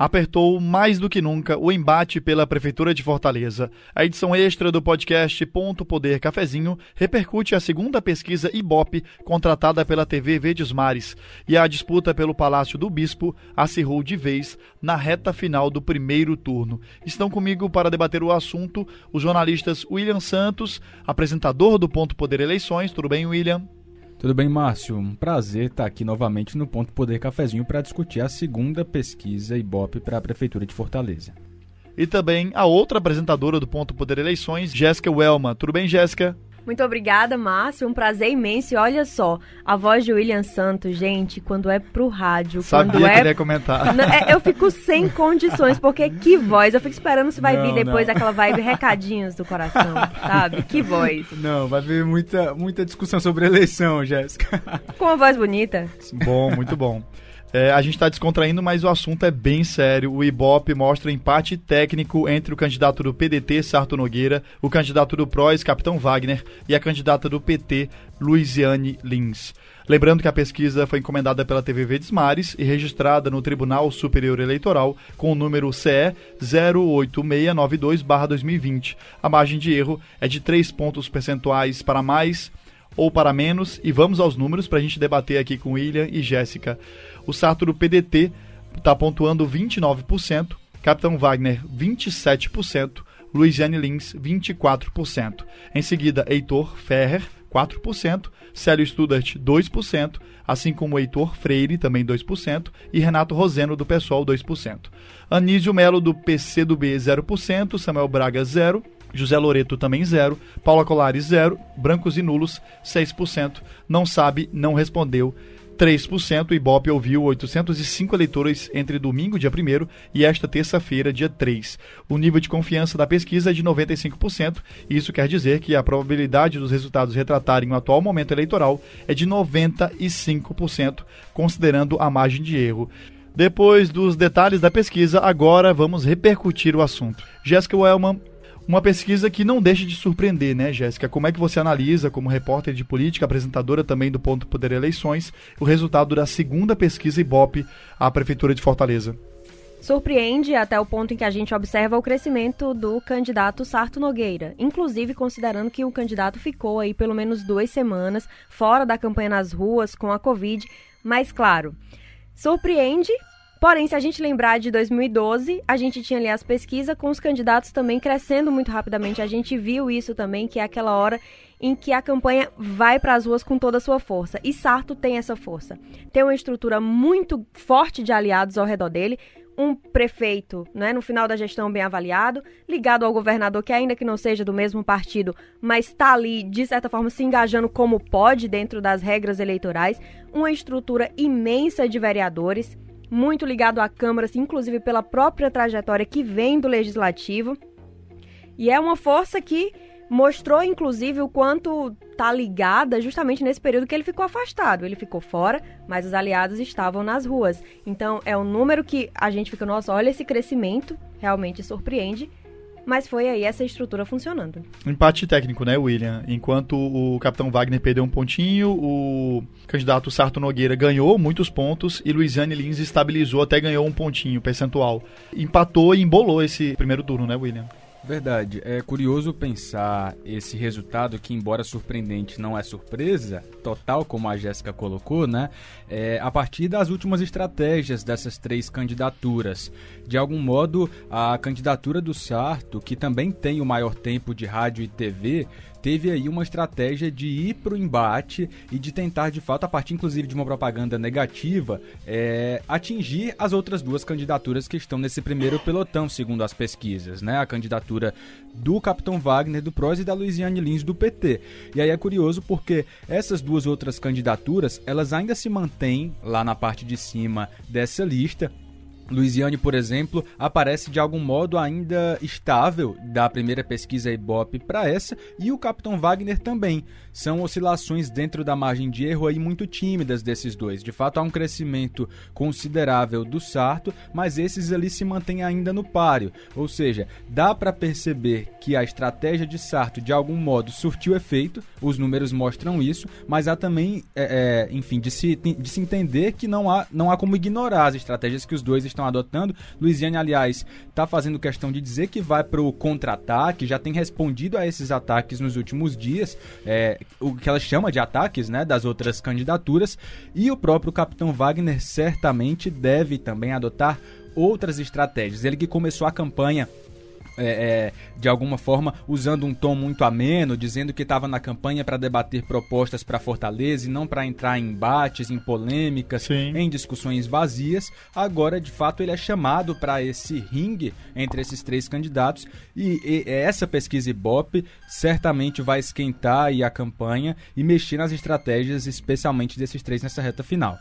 Apertou mais do que nunca o embate pela Prefeitura de Fortaleza. A edição extra do podcast Ponto Poder Cafezinho repercute a segunda pesquisa Ibope contratada pela TV Verdes Mares e a disputa pelo Palácio do Bispo acirrou de vez na reta final do primeiro turno. Estão comigo para debater o assunto os jornalistas William Santos, apresentador do Ponto Poder Eleições. Tudo bem, William? Tudo bem, Márcio? Um prazer estar aqui novamente no Ponto Poder Cafezinho para discutir a segunda pesquisa Ibope para a Prefeitura de Fortaleza. E também a outra apresentadora do Ponto Poder Eleições, Jéssica Welma. Tudo bem, Jéssica? Muito obrigada, Márcio. Um prazer imenso. E olha só, a voz de William Santos, gente, quando é pro rádio, Sabia quando é. Que ia comentar. É, eu fico sem condições, porque que voz. Eu fico esperando se vai não, vir depois não. aquela vibe recadinhos do coração, sabe? Que voz. Não, vai vir muita, muita discussão sobre eleição, Jéssica. Com uma voz bonita. Bom, muito bom. É, a gente está descontraindo, mas o assunto é bem sério. O Ibope mostra empate técnico entre o candidato do PDT, Sarto Nogueira, o candidato do PROS, Capitão Wagner, e a candidata do PT, Luiziane Lins. Lembrando que a pesquisa foi encomendada pela TV Verdes Mares e registrada no Tribunal Superior Eleitoral com o número CE 08692-2020. A margem de erro é de 3 pontos percentuais para mais ou para menos, e vamos aos números para a gente debater aqui com William e Jéssica. O Sarto do PDT está pontuando 29%, Capitão Wagner 27%, Luiziane Lins 24%. Em seguida, Heitor Ferrer 4%, Célio Studart 2%, assim como Heitor Freire também 2% e Renato Roseno do PSOL 2%. Anísio Melo do PCdoB 0%, Samuel Braga 0%, José Loreto também zero, Paula Colares zero, brancos e nulos 6%, não sabe, não respondeu 3%. O Ibope ouviu 805 eleitores entre domingo, dia 1 e esta terça-feira, dia 3. O nível de confiança da pesquisa é de 95%, e isso quer dizer que a probabilidade dos resultados retratarem o atual momento eleitoral é de 95%, considerando a margem de erro. Depois dos detalhes da pesquisa, agora vamos repercutir o assunto. Jéssica Wellman, uma pesquisa que não deixa de surpreender, né, Jéssica? Como é que você analisa, como repórter de política, apresentadora também do Ponto Poder Eleições, o resultado da segunda pesquisa Ibope à Prefeitura de Fortaleza? Surpreende até o ponto em que a gente observa o crescimento do candidato Sarto Nogueira, inclusive considerando que o candidato ficou aí pelo menos duas semanas fora da campanha nas ruas com a Covid. Mas, claro, surpreende Porém, se a gente lembrar de 2012, a gente tinha ali as pesquisas com os candidatos também crescendo muito rapidamente. A gente viu isso também, que é aquela hora em que a campanha vai para as ruas com toda a sua força. E Sarto tem essa força. Tem uma estrutura muito forte de aliados ao redor dele, um prefeito, né, no final da gestão bem avaliado, ligado ao governador que ainda que não seja do mesmo partido, mas está ali de certa forma se engajando como pode dentro das regras eleitorais, uma estrutura imensa de vereadores muito ligado à Câmara, assim, inclusive pela própria trajetória que vem do Legislativo. E é uma força que mostrou, inclusive, o quanto tá ligada justamente nesse período que ele ficou afastado. Ele ficou fora, mas os aliados estavam nas ruas. Então, é um número que a gente fica, nossa, olha esse crescimento, realmente surpreende mas foi aí essa estrutura funcionando. Empate técnico, né, William? Enquanto o capitão Wagner perdeu um pontinho, o candidato Sarto Nogueira ganhou muitos pontos e Luiziane Lins estabilizou, até ganhou um pontinho percentual. Empatou e embolou esse primeiro turno, né, William? Verdade. É curioso pensar esse resultado que, embora surpreendente, não é surpresa total, como a Jéssica colocou, né? É, a partir das últimas estratégias dessas três candidaturas. De algum modo, a candidatura do Sarto, que também tem o maior tempo de rádio e TV, teve aí uma estratégia de ir para o embate e de tentar, de fato, a partir inclusive de uma propaganda negativa, é, atingir as outras duas candidaturas que estão nesse primeiro pelotão, segundo as pesquisas, né? A candidatura do Capitão Wagner do PROS e da Luiziane Lins do PT. E aí é curioso porque essas duas outras candidaturas, elas ainda se mantêm lá na parte de cima dessa lista, Luiziane, por exemplo, aparece de algum modo ainda estável da primeira pesquisa Ibope para essa, e o Capitão Wagner também. São oscilações dentro da margem de erro aí muito tímidas desses dois. De fato, há um crescimento considerável do Sarto, mas esses ali se mantêm ainda no páreo. Ou seja, dá para perceber que a estratégia de Sarto de algum modo surtiu efeito, os números mostram isso, mas há também, é, é, enfim, de se, de se entender que não há, não há como ignorar as estratégias que os dois estão estão adotando. Luiziane, aliás, está fazendo questão de dizer que vai para o contra-ataque, já tem respondido a esses ataques nos últimos dias, é, o que ela chama de ataques né, das outras candidaturas. E o próprio capitão Wagner certamente deve também adotar outras estratégias. Ele que começou a campanha é, é, de alguma forma usando um tom muito ameno, dizendo que estava na campanha para debater propostas para Fortaleza e não para entrar em embates, em polêmicas, Sim. em discussões vazias. Agora, de fato, ele é chamado para esse ringue entre esses três candidatos e, e, essa pesquisa Ibope certamente vai esquentar a campanha e mexer nas estratégias, especialmente desses três nessa reta final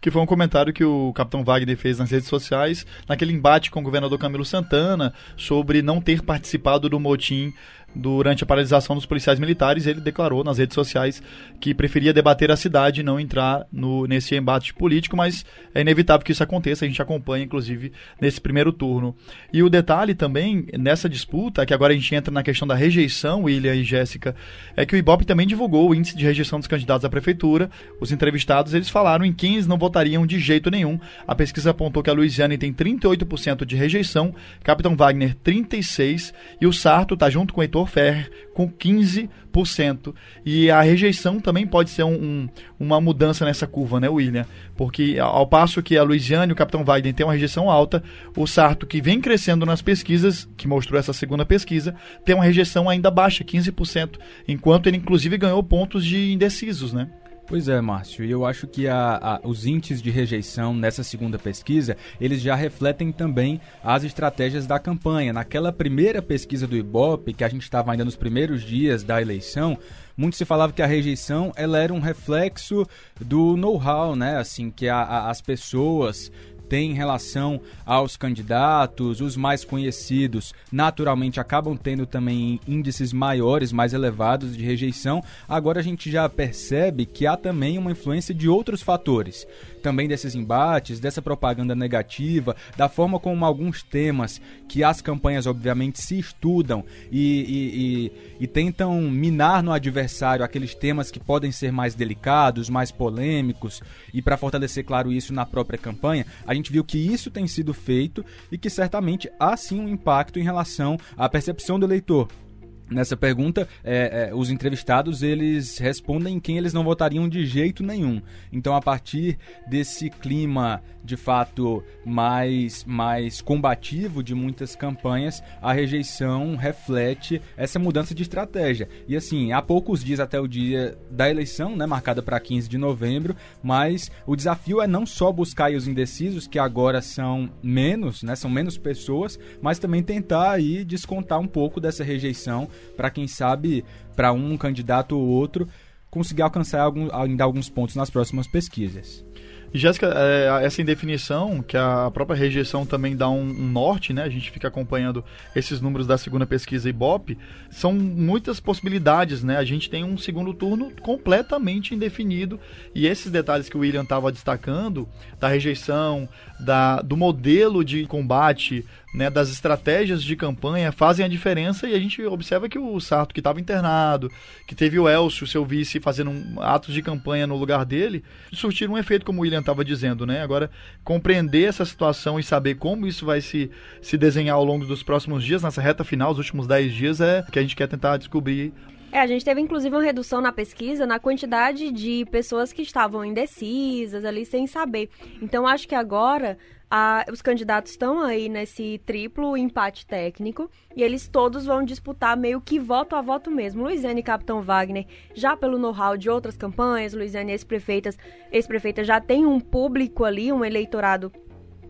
que foi um comentário que o capitão Wagner fez nas redes sociais, naquele embate com o governador Camilo Santana, sobre não ter participado do motim durante a paralisação dos policiais militares, ele declarou nas redes sociais que preferia debater a cidade e não entrar no, nesse embate político, mas é inevitável que isso aconteça, a gente acompanha, inclusive, nesse primeiro turno. E o detalhe também, nessa disputa, que agora a gente entra na questão da rejeição, William e Jéssica, é que o Ibope também divulgou o índice de rejeição dos candidatos à prefeitura. Os entrevistados, eles falaram em quem eles não votariam de jeito nenhum. A pesquisa apontou que a Luiziane tem 38% de rejeição, Capitão Wagner 36% e o Sarto está junto com o Heitor Ferrer com 15%. E a rejeição também pode ser um, um, uma mudança nessa curva, né, William? Porque ao passo que a Luiziane e o Capitão Biden têm uma rejeição alta, o Sarto, que vem crescendo nas pesquisas, que mostrou essa segunda pesquisa, tem uma rejeição ainda baixa, 15%, enquanto ele inclusive ganhou pontos de indecisos, né? Pois é, Márcio, e eu acho que a, a, os índices de rejeição nessa segunda pesquisa, eles já refletem também as estratégias da campanha. Naquela primeira pesquisa do Ibope, que a gente estava ainda nos primeiros dias da eleição, muito se falava que a rejeição ela era um reflexo do know-how, né? Assim, que a, as pessoas tem em relação aos candidatos, os mais conhecidos, naturalmente acabam tendo também índices maiores, mais elevados de rejeição. Agora a gente já percebe que há também uma influência de outros fatores. Também desses embates, dessa propaganda negativa, da forma como alguns temas que as campanhas obviamente se estudam e, e, e, e tentam minar no adversário aqueles temas que podem ser mais delicados, mais polêmicos, e para fortalecer, claro, isso na própria campanha, a gente viu que isso tem sido feito e que certamente há sim um impacto em relação à percepção do eleitor nessa pergunta, é, é, os entrevistados eles respondem quem eles não votariam de jeito nenhum. Então, a partir desse clima de fato mais, mais combativo de muitas campanhas, a rejeição reflete essa mudança de estratégia. E assim, há poucos dias até o dia da eleição, né, marcada para 15 de novembro, mas o desafio é não só buscar os indecisos, que agora são menos, né, são menos pessoas, mas também tentar aí descontar um pouco dessa rejeição para quem sabe para um candidato ou outro conseguir alcançar algum, ainda alguns pontos nas próximas pesquisas. Jéssica, é, essa indefinição, que a própria rejeição também dá um, um, norte, né? A gente fica acompanhando esses números da segunda pesquisa Ibope, são muitas possibilidades, né? A gente tem um segundo turno completamente indefinido e esses detalhes que o William estava destacando, da rejeição, da, do modelo de combate, né, das estratégias de campanha fazem a diferença e a gente observa que o Sarto, que estava internado, que teve o Elcio, seu vice, fazendo um, atos de campanha no lugar dele, surtiram um efeito, como o William estava dizendo, né? Agora, compreender essa situação e saber como isso vai se, se desenhar ao longo dos próximos dias, nessa reta final, os últimos 10 dias, é que a gente quer tentar descobrir é, a gente teve inclusive uma redução na pesquisa na quantidade de pessoas que estavam indecisas ali sem saber. Então acho que agora a, os candidatos estão aí nesse triplo empate técnico e eles todos vão disputar meio que voto a voto mesmo. Luiziane e Capitão Wagner, já pelo know-how de outras campanhas, Luiziane ex-prefeitas, ex-prefeita já tem um público ali, um eleitorado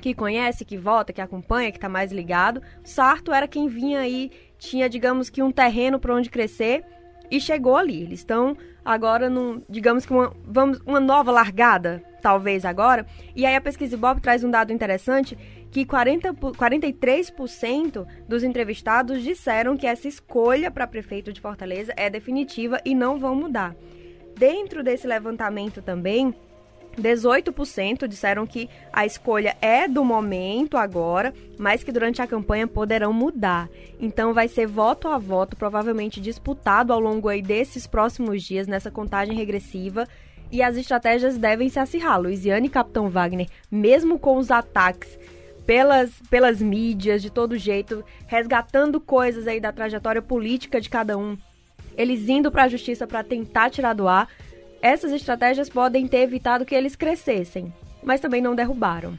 que conhece, que vota, que acompanha, que está mais ligado. Sarto era quem vinha aí, tinha, digamos que, um terreno para onde crescer e chegou ali. Eles estão agora num, digamos que uma, vamos, uma nova largada, talvez agora. E aí a pesquisa Bob traz um dado interessante que 40, 43% dos entrevistados disseram que essa escolha para prefeito de Fortaleza é definitiva e não vão mudar. Dentro desse levantamento também, 18% disseram que a escolha é do momento agora, mas que durante a campanha poderão mudar. Então vai ser voto a voto, provavelmente disputado ao longo aí desses próximos dias nessa contagem regressiva. E as estratégias devem se acirrar. Luiziane e Capitão Wagner, mesmo com os ataques pelas, pelas mídias, de todo jeito, resgatando coisas aí da trajetória política de cada um, eles indo para a justiça para tentar tirar do ar, essas estratégias podem ter evitado que eles crescessem, mas também não derrubaram.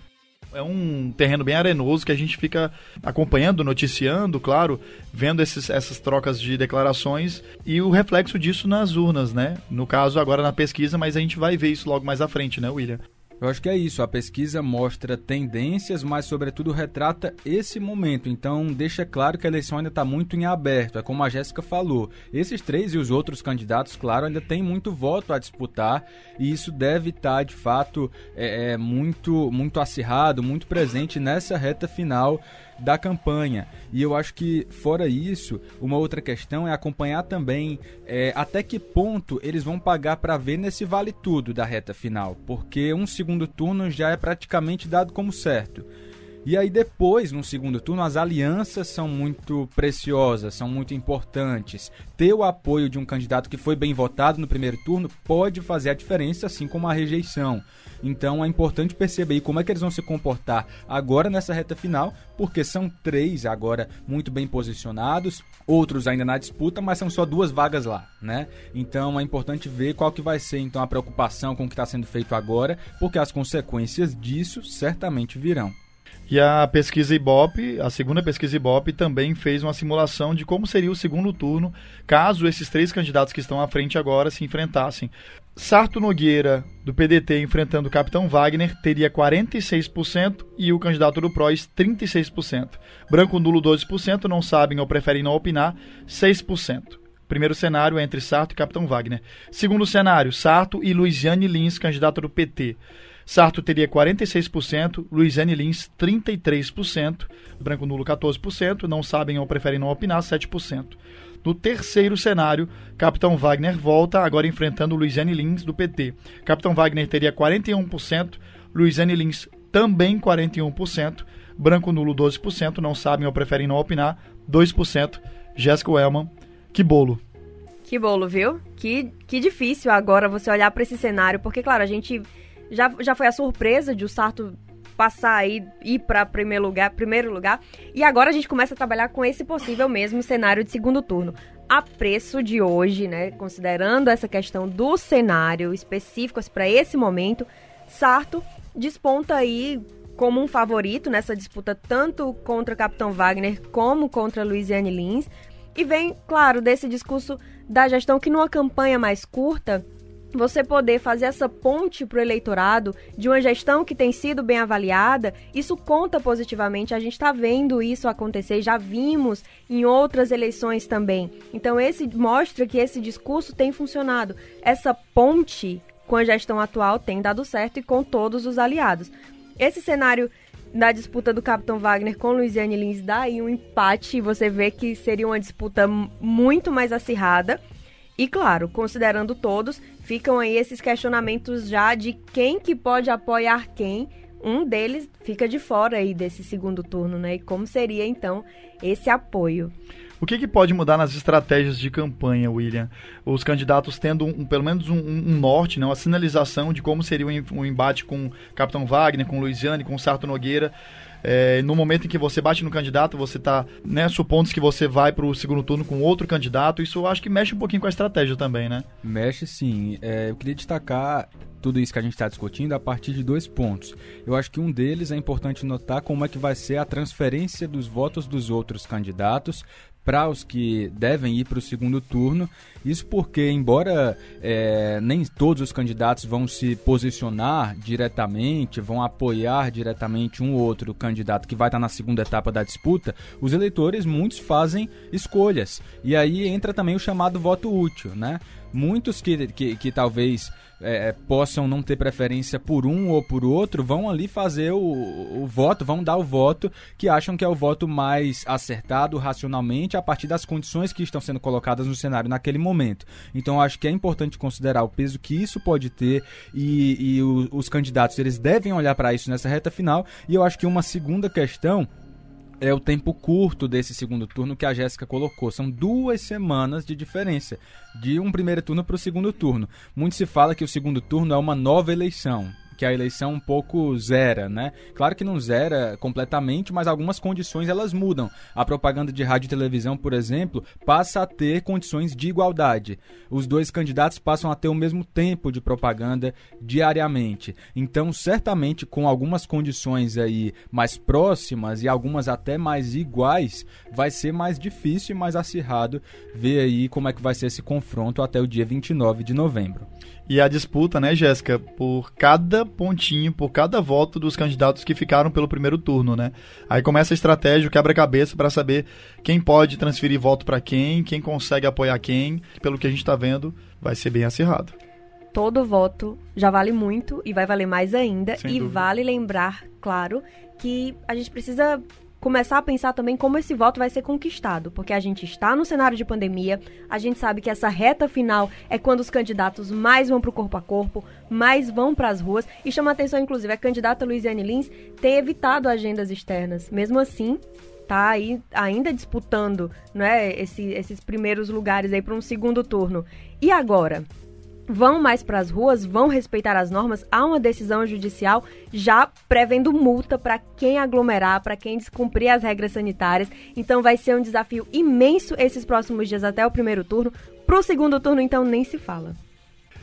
É um terreno bem arenoso que a gente fica acompanhando, noticiando, claro, vendo esses, essas trocas de declarações e o reflexo disso nas urnas, né? No caso, agora na pesquisa, mas a gente vai ver isso logo mais à frente, né, William? Eu acho que é isso. A pesquisa mostra tendências, mas, sobretudo, retrata esse momento. Então, deixa claro que a eleição ainda está muito em aberto. É como a Jéssica falou. Esses três e os outros candidatos, claro, ainda têm muito voto a disputar. E isso deve estar, tá, de fato, é, é, muito, muito acirrado, muito presente nessa reta final da campanha. E eu acho que, fora isso, uma outra questão é acompanhar também é, até que ponto eles vão pagar para ver nesse vale tudo da reta final, porque um segundo turno já é praticamente dado como certo. E aí depois, no segundo turno, as alianças são muito preciosas, são muito importantes. Ter o apoio de um candidato que foi bem votado no primeiro turno pode fazer a diferença, assim como a rejeição. Então é importante perceber como é que eles vão se comportar agora nessa reta final, porque são três agora muito bem posicionados, outros ainda na disputa, mas são só duas vagas lá, né? Então é importante ver qual que vai ser então a preocupação com o que está sendo feito agora, porque as consequências disso certamente virão. E a pesquisa Ibope, a segunda pesquisa Ibope, também fez uma simulação de como seria o segundo turno caso esses três candidatos que estão à frente agora se enfrentassem. Sarto Nogueira, do PDT, enfrentando o Capitão Wagner, teria 46% e o candidato do PROS 36%. Branco nulo 12%, não sabem ou preferem não opinar, 6%. Primeiro cenário é entre Sarto e Capitão Wagner. Segundo cenário, Sarto e Luiziane Lins, candidato do PT. Sarto teria 46%, Luiziane Lins 33%, Branco Nulo 14%, não sabem ou preferem não opinar 7%. No terceiro cenário, Capitão Wagner volta, agora enfrentando Luiziane Lins do PT. Capitão Wagner teria 41%, Luiziane Lins também 41%, Branco Nulo 12%, não sabem ou preferem não opinar 2%. Jéssica Wellman, que bolo! Que bolo, viu? Que, que difícil agora você olhar para esse cenário, porque, claro, a gente já, já foi a surpresa de o Sarto passar aí, ir para primeiro lugar, primeiro lugar. E agora a gente começa a trabalhar com esse possível mesmo cenário de segundo turno. A preço de hoje, né, considerando essa questão do cenário específico para esse momento, Sarto desponta aí como um favorito nessa disputa tanto contra o Capitão Wagner como contra Luiziane Lins. E vem, claro, desse discurso da gestão que numa campanha mais curta você poder fazer essa ponte para o eleitorado de uma gestão que tem sido bem avaliada, isso conta positivamente. A gente está vendo isso acontecer, já vimos em outras eleições também. Então, esse mostra que esse discurso tem funcionado. Essa ponte com a gestão atual tem dado certo e com todos os aliados. Esse cenário da disputa do Capitão Wagner com Luiziane Lins dá aí um empate. Você vê que seria uma disputa muito mais acirrada. E claro, considerando todos, ficam aí esses questionamentos já de quem que pode apoiar quem. Um deles fica de fora aí desse segundo turno, né? E como seria então esse apoio? O que, que, pode mudar nas estratégias de campanha, William? Os candidatos tendo um, pelo menos um, um, norte, né, uma sinalização de como seria um, embate com Capitão Wagner, com Luiziane, com Sarto Nogueira. É, no momento em que você bate no candidato, você está né, supondo que você vai para o segundo turno com outro candidato. Isso eu acho que mexe um pouquinho com a estratégia também, né? Mexe sim. É, eu queria destacar tudo isso que a gente está discutindo a partir de dois pontos. Eu acho que um deles é importante notar como é que vai ser a transferência dos votos dos outros candidatos para os que devem ir para o segundo turno. Isso porque, embora é, nem todos os candidatos vão se posicionar diretamente, vão apoiar diretamente um ou outro candidato que vai estar na segunda etapa da disputa, os eleitores, muitos fazem escolhas. E aí entra também o chamado voto útil, né? Muitos que, que, que talvez é, é, possam não ter preferência por um ou por outro, vão ali fazer o, o, voto, vão dar o voto que acham que é o voto mais acertado racionalmente a partir das condições que estão sendo colocadas no cenário naquele momento. Então acho que é importante considerar o peso que isso pode ter e, e o, os candidatos eles devem olhar para isso nessa reta final. E eu acho que uma segunda questão é o tempo curto desse segundo turno que a Jéssica colocou. São duas semanas de diferença de um primeiro turno para o segundo turno. Muito se fala que o segundo turno é uma nova eleição que a eleição um pouco zera, né? Claro que não zera completamente, mas algumas condições elas mudam. A propaganda de rádio e televisão, por exemplo, passa a ter condições de igualdade. Os dois candidatos passam a ter o mesmo tempo de propaganda diariamente. Então, certamente com algumas condições aí mais próximas e algumas até mais iguais, vai ser mais difícil e mais acirrado ver aí como é que vai ser esse confronto até o dia 29 de novembro. E a disputa, né, Jéssica, por cada pontinho, por cada voto dos candidatos que ficaram pelo primeiro turno, né? Aí começa a estratégia, o quebra-cabeça para saber quem pode transferir voto para quem, quem consegue apoiar quem. Pelo que a gente está vendo, vai ser bem acirrado. Todo voto já vale muito e vai valer mais ainda. Sem e dúvida. vale lembrar, claro, que a gente precisa começar a pensar também como esse voto vai ser conquistado, porque a gente está no cenário de pandemia, a gente sabe que essa reta final é quando os candidatos mais vão para o corpo a corpo, mais vão para as ruas, e chama atenção, inclusive, a candidata Luiziane Lins ter evitado agendas externas. Mesmo assim, tá aí ainda disputando né, esse, esses primeiros lugares aí para um segundo turno. E agora? Vão mais para as ruas, vão respeitar as normas. Há uma decisão judicial já prevendo multa para quem aglomerar, para quem descumprir as regras sanitárias. Então vai ser um desafio imenso esses próximos dias até o primeiro turno. Para o segundo turno, então, nem se fala.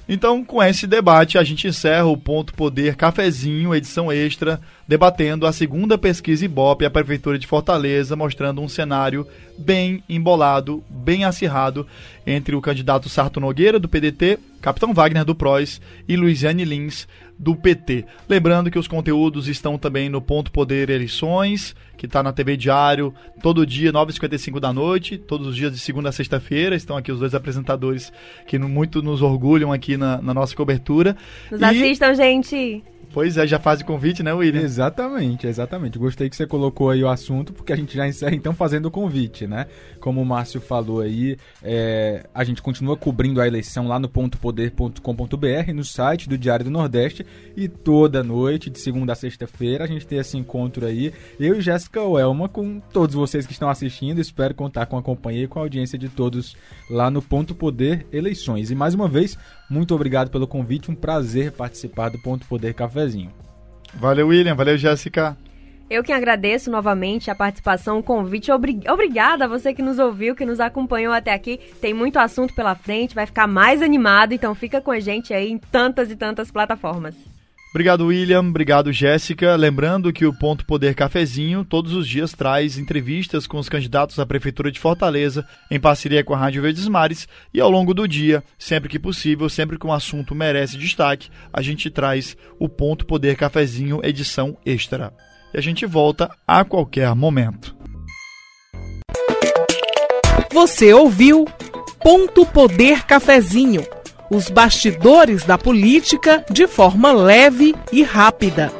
Então, com esse debate, a gente encerra o Ponto Poder Cafezinho, edição extra, debatendo a segunda pesquisa Ibope a Prefeitura de Fortaleza, mostrando um cenário bem embolado, bem acirrado entre o candidato Sarto Nogueira, do PDT, Capitão Wagner, do PROS, e Luiziane Lins, do PT. Lembrando que os conteúdos estão também no Ponto Poder Eleições, que está na TV Diário, todo dia, 9h55 da noite, todos os dias de segunda a sexta-feira. Estão aqui os dois apresentadores que muito nos orgulham aqui na, na nossa cobertura. Nos e... assistam, gente! Pois é, já faz o convite, né, William? Exatamente, exatamente. Gostei que você colocou aí o assunto, porque a gente já encerra então fazendo o convite, né? Como o Márcio falou aí, é, a gente continua cobrindo a eleição lá no pontopoder.com.br, no site do Diário do Nordeste, e toda noite, de segunda a sexta-feira, a gente tem esse encontro aí, eu e Jéssica Welma, com todos vocês que estão assistindo. Espero contar com a companhia e com a audiência de todos lá no Ponto Poder Eleições. E mais uma vez, muito obrigado pelo convite, um prazer participar do Ponto Poder Cafezinho. Valeu, William, valeu, Jéssica. Eu que agradeço novamente a participação, o convite. Obrigada a você que nos ouviu, que nos acompanhou até aqui. Tem muito assunto pela frente, vai ficar mais animado, então fica com a gente aí em tantas e tantas plataformas. Obrigado, William. Obrigado, Jéssica. Lembrando que o Ponto Poder Cafezinho todos os dias traz entrevistas com os candidatos à Prefeitura de Fortaleza, em parceria com a Rádio Verdes Mares. E ao longo do dia, sempre que possível, sempre que um assunto merece destaque, a gente traz o Ponto Poder Cafezinho edição extra. E a gente volta a qualquer momento. Você ouviu Ponto Poder Cafezinho os bastidores da política de forma leve e rápida.